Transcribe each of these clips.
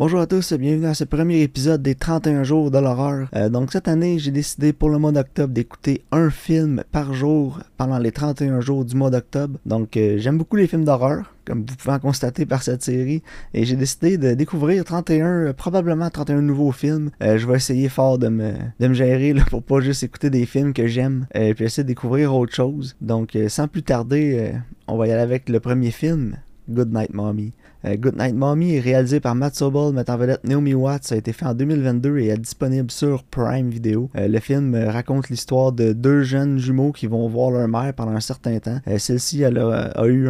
Bonjour à tous, bienvenue à ce premier épisode des 31 jours de l'horreur. Euh, donc cette année, j'ai décidé pour le mois d'octobre d'écouter un film par jour pendant les 31 jours du mois d'octobre. Donc euh, j'aime beaucoup les films d'horreur, comme vous pouvez en constater par cette série, et j'ai décidé de découvrir 31, euh, probablement 31 nouveaux films. je vais essayer fort de me, de me gérer là, pour pas juste écouter des films que j'aime, et puis essayer de découvrir autre chose. Donc sans plus tarder, on va y aller avec le premier film, Good Night Mommy. Euh, Good Night Mommy est réalisé par Matt Sobel, mettant en vedette Naomi Watts. A été fait en 2022 et est disponible sur Prime Video. Euh, le film euh, raconte l'histoire de deux jeunes jumeaux qui vont voir leur mère pendant un certain temps. Celle-ci elle a, eu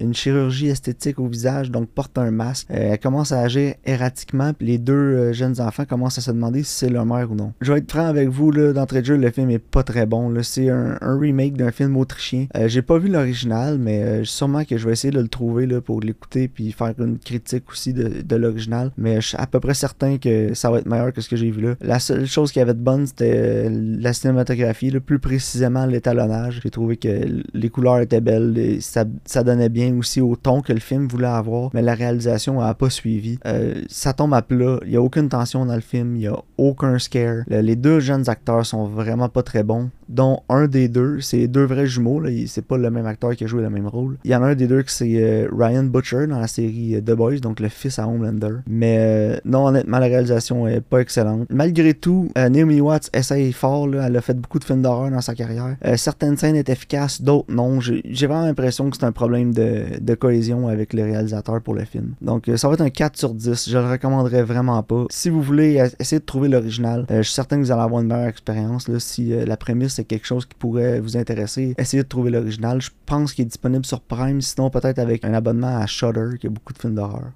une chirurgie esthétique au visage, donc porte un masque. elle commence à agir erratiquement, puis les deux jeunes enfants commencent à se demander si c'est leur mère ou non. Je vais être franc avec vous, d'entrée de jeu, le film est pas très bon. C'est un, remake d'un film autrichien. J'ai pas vu l'original, mais sûrement que je vais essayer de le trouver là, pour l'écouter puis une critique aussi de, l'original, mais je suis à peu près certain que ça va être meilleur que ce que j'ai vu là. La seule chose qui avait de bonne, c'était euh, la cinématographie, le plus précisément l'étalonnage. J'ai trouvé que les couleurs étaient belles, et ça, donnait bien aussi au ton que le film voulait avoir, mais la réalisation n'a pas suivi. Euh, ça tombe à plat, il n'y a aucune tension dans le film, il n'y a aucun scare. les deux jeunes acteurs sont vraiment pas très bons dont un des deux, c'est deux vrais jumeaux, c'est pas le même acteur qui a joué le même rôle. Il y en a un des deux qui c'est euh, Ryan Butcher dans la série euh, The Boys, donc le fils à Homelander. Mais euh, non, honnêtement, la réalisation est pas excellente. Malgré tout, Naomi Watts essaye fort, elle a fait beaucoup de films d'horreur dans sa carrière. certaines scènes étaient efficaces, d'autres non. J'ai vraiment l'impression que c'est un problème de, cohésion avec le réalisateur pour le film. Donc ça va être un 4 sur 10, je le recommanderais vraiment pas. Si vous voulez essayer de trouver l'original, je suis certain que vous allez avoir une meilleure expérience là, si la prémisse quelque chose qui pourrait vous intéresser, essayez de trouver l'original. Je pense qu'il est disponible sur Prime, sinon peut-être avec un abonnement à Shudder, qui a beaucoup de films d'horreur.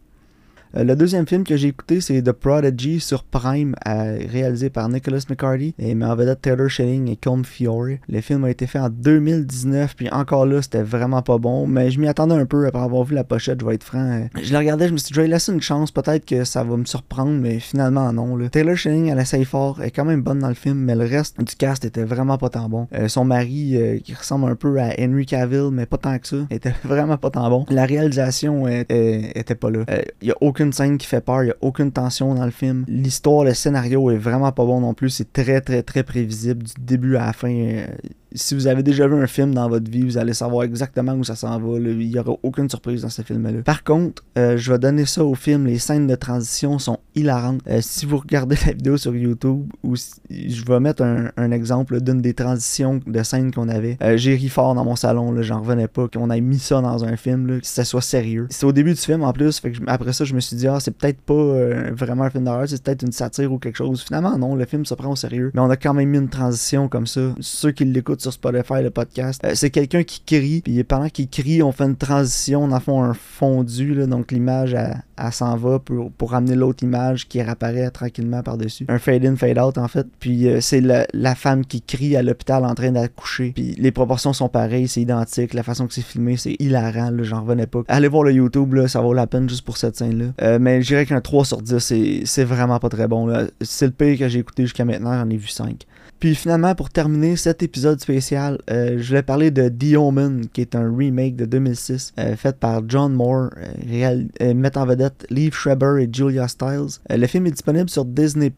Euh, le deuxième film que j'ai écouté, c'est The Prodigy sur Prime, euh, réalisé par Nicholas McCarty et met vedette Taylor Schilling et Colm Fiore. Le film a été fait en 2019, puis encore là, c'était vraiment pas bon, mais je m'y attendais un peu après avoir vu la pochette, je vais être franc. Je le regardais, je me suis dit, je vais une chance, peut-être que ça va me surprendre, mais finalement non. Taylor Schilling, elle essaye fort, est quand même bonne dans le film, mais le reste du cast était vraiment pas tant bon. Euh, son mari, qui ressemble un peu à Henry Cavill, mais pas tant que ça, était vraiment pas tant bon. La réalisation était pas là. Il y a aucune scène qui fait peur, il n'y a aucune tension dans le film. L'histoire, le scénario est vraiment pas bon non plus, c'est très très très prévisible du début à la fin. Euh, si vous avez déjà vu un film dans votre vie, vous allez savoir exactement où ça s'en va. Il n'y aura aucune surprise dans ce film-là. Par contre, euh, je vais donner ça au film. Les scènes de transition sont hilarantes. Euh, si vous regardez la vidéo sur YouTube, ou je vais mettre un, exemple d'une des transitions de scènes qu'on avait. Euh, j'ai ri fort dans mon salon, j'en revenais pas qu'on ait mis ça dans un film, que ça soit sérieux. C'est au début du film en plus, après ça, je me suis dit, ah, c'est peut-être pas vraiment un film d'horreur, c'est peut-être une satire ou quelque chose. Finalement, non, le film se prend au sérieux. Mais on a quand même mis une transition comme ça. Ceux qui l'écoutent sur Spotify, le podcast. Euh, c'est quelqu'un qui crie, puis pendant qu'il crie, on fait une transition, on en fait un fondu, là, donc l'image, elle, s'en va pour, pour ramener l'autre image qui réapparaît tranquillement par-dessus. Un fade-in, fade-out, en fait. Puis euh, c'est la, femme qui crie à l'hôpital en train d'accoucher. Puis les proportions sont pareilles, c'est identique. La façon que c'est filmé, c'est hilarant, j'en revenais pas. Allez voir le YouTube, là, ça vaut la peine juste pour cette scène-là. Euh, mais je dirais qu'un 3 sur 10, c'est vraiment pas très bon. C'est le pire que j'ai écouté jusqu'à maintenant, j'en ai vu 5. Puis finalement, pour terminer cet épisode spécial, euh, je vais parler de The Omen, qui est un remake de 2006, euh, fait par John Moore, euh, mettant en vedette Lee Schreiber et Julia Stiles. le film est disponible sur Disney+.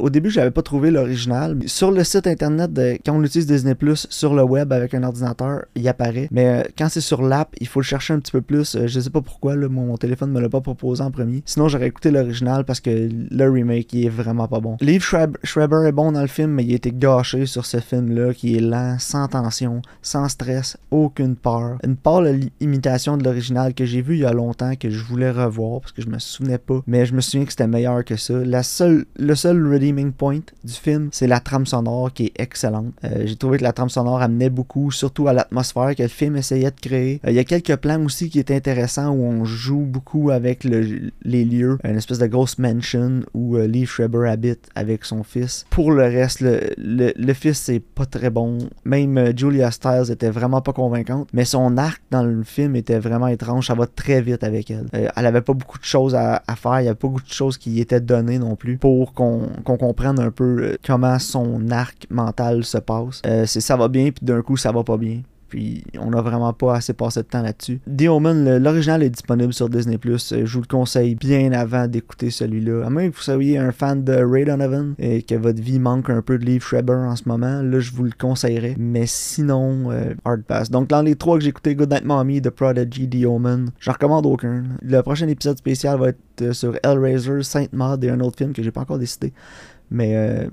au début, j'avais pas trouvé l'original. Sur le site internet, de, quand on utilise Disney+, sur le web avec un ordinateur, il apparaît. Mais quand c'est sur l'app, il faut le chercher un petit peu plus. je sais pas pourquoi, là, mon, téléphone me l'a pas proposé en premier. Sinon, j'aurais écouté l'original parce que le remake, il est vraiment pas bon. Lee Schreiber est bon dans le film, mais il est gâché sur ce film-là qui est lent, sans tension, sans stress, aucune peur. Une pâle imitation de l'original que j'ai vu il y a longtemps que je voulais revoir parce que je me souvenais pas, mais je me souviens que c'était meilleur que ça. La seule, le seul redeeming point du film, c'est la trame sonore qui est excellente. Euh, j'ai trouvé que la trame sonore amenait beaucoup, surtout à l'atmosphère que le film essayait de créer. Euh, il y a quelques plans aussi qui étaient intéressants où on joue beaucoup avec les lieux, une espèce de grosse mansion où euh, Lee Schreiber habite avec son fils. Pour le reste, le, le, fils, c'est pas très bon. Même euh, Julia Stiles était vraiment pas convaincante. Mais son arc dans le film était vraiment étrange. Ça va très vite avec elle. Euh, elle avait pas beaucoup de choses à, faire. Il y avait pas beaucoup de choses qui étaient données non plus pour qu'on comprenne un peu euh, comment son arc mental se passe. c'est ça va bien, puis d'un coup, ça va pas bien. Puis on a vraiment pas assez passé de temps là-dessus. The Omen, l'original est disponible sur Disney+. Je vous le conseille bien avant d'écouter celui-là. À moins que vous soyez un fan de Ray Donovan et que votre vie manque un peu de Leave Schreiber en ce moment, là je vous le conseillerais. Mais sinon, euh, Hard Pass. Donc dans les trois que j'ai écouté, Goodnight Mommy, The Prodigy, The Omen, j'en recommande aucun. Le prochain épisode spécial va être euh, sur Hellraiser, Saint Maud et un autre film que j'ai pas encore décidé. Mais euh,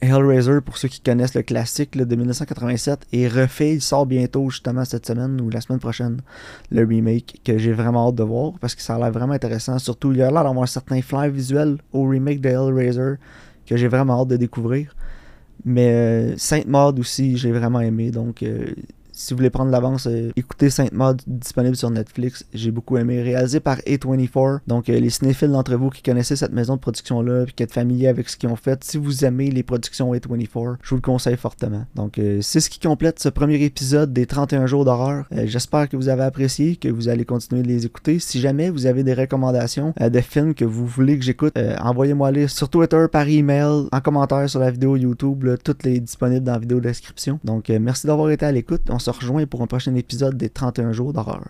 Hellraiser, pour ceux qui connaissent le classique de 1987, est refait. Il sort bientôt, justement, cette semaine ou la semaine prochaine, le remake, que j'ai vraiment hâte de voir parce que ça a l'air vraiment intéressant. Surtout, il y a l'air d'avoir un certain flair visuel au remake de Hellraiser que j'ai vraiment hâte de découvrir. Mais euh, Sainte Maud aussi, j'ai vraiment aimé. Donc, euh, si vous voulez prendre l'avance, euh, écoutez Sainte Maud disponible sur Netflix. J'ai beaucoup aimé. Réalisé par A24. Donc, euh, les cinéphiles d'entre vous qui connaissez cette maison de production-là, puis qui êtes familier avec ce qu'ils ont fait, si vous aimez les productions A24, je vous le conseille fortement. Donc, euh, c'est ce qui complète ce premier épisode des 31 jours d'horreur. J'espère que vous avez apprécié, que vous allez continuer de les écouter. Si jamais vous avez des recommandations de films que vous voulez que j'écoute, envoyez-moi les sur Twitter, par email, en commentaire sur la vidéo YouTube. toutes les disponibles dans la vidéo description. Donc, merci d'avoir été à l'écoute. On se pour un prochain épisode des 31 jours d'horreur.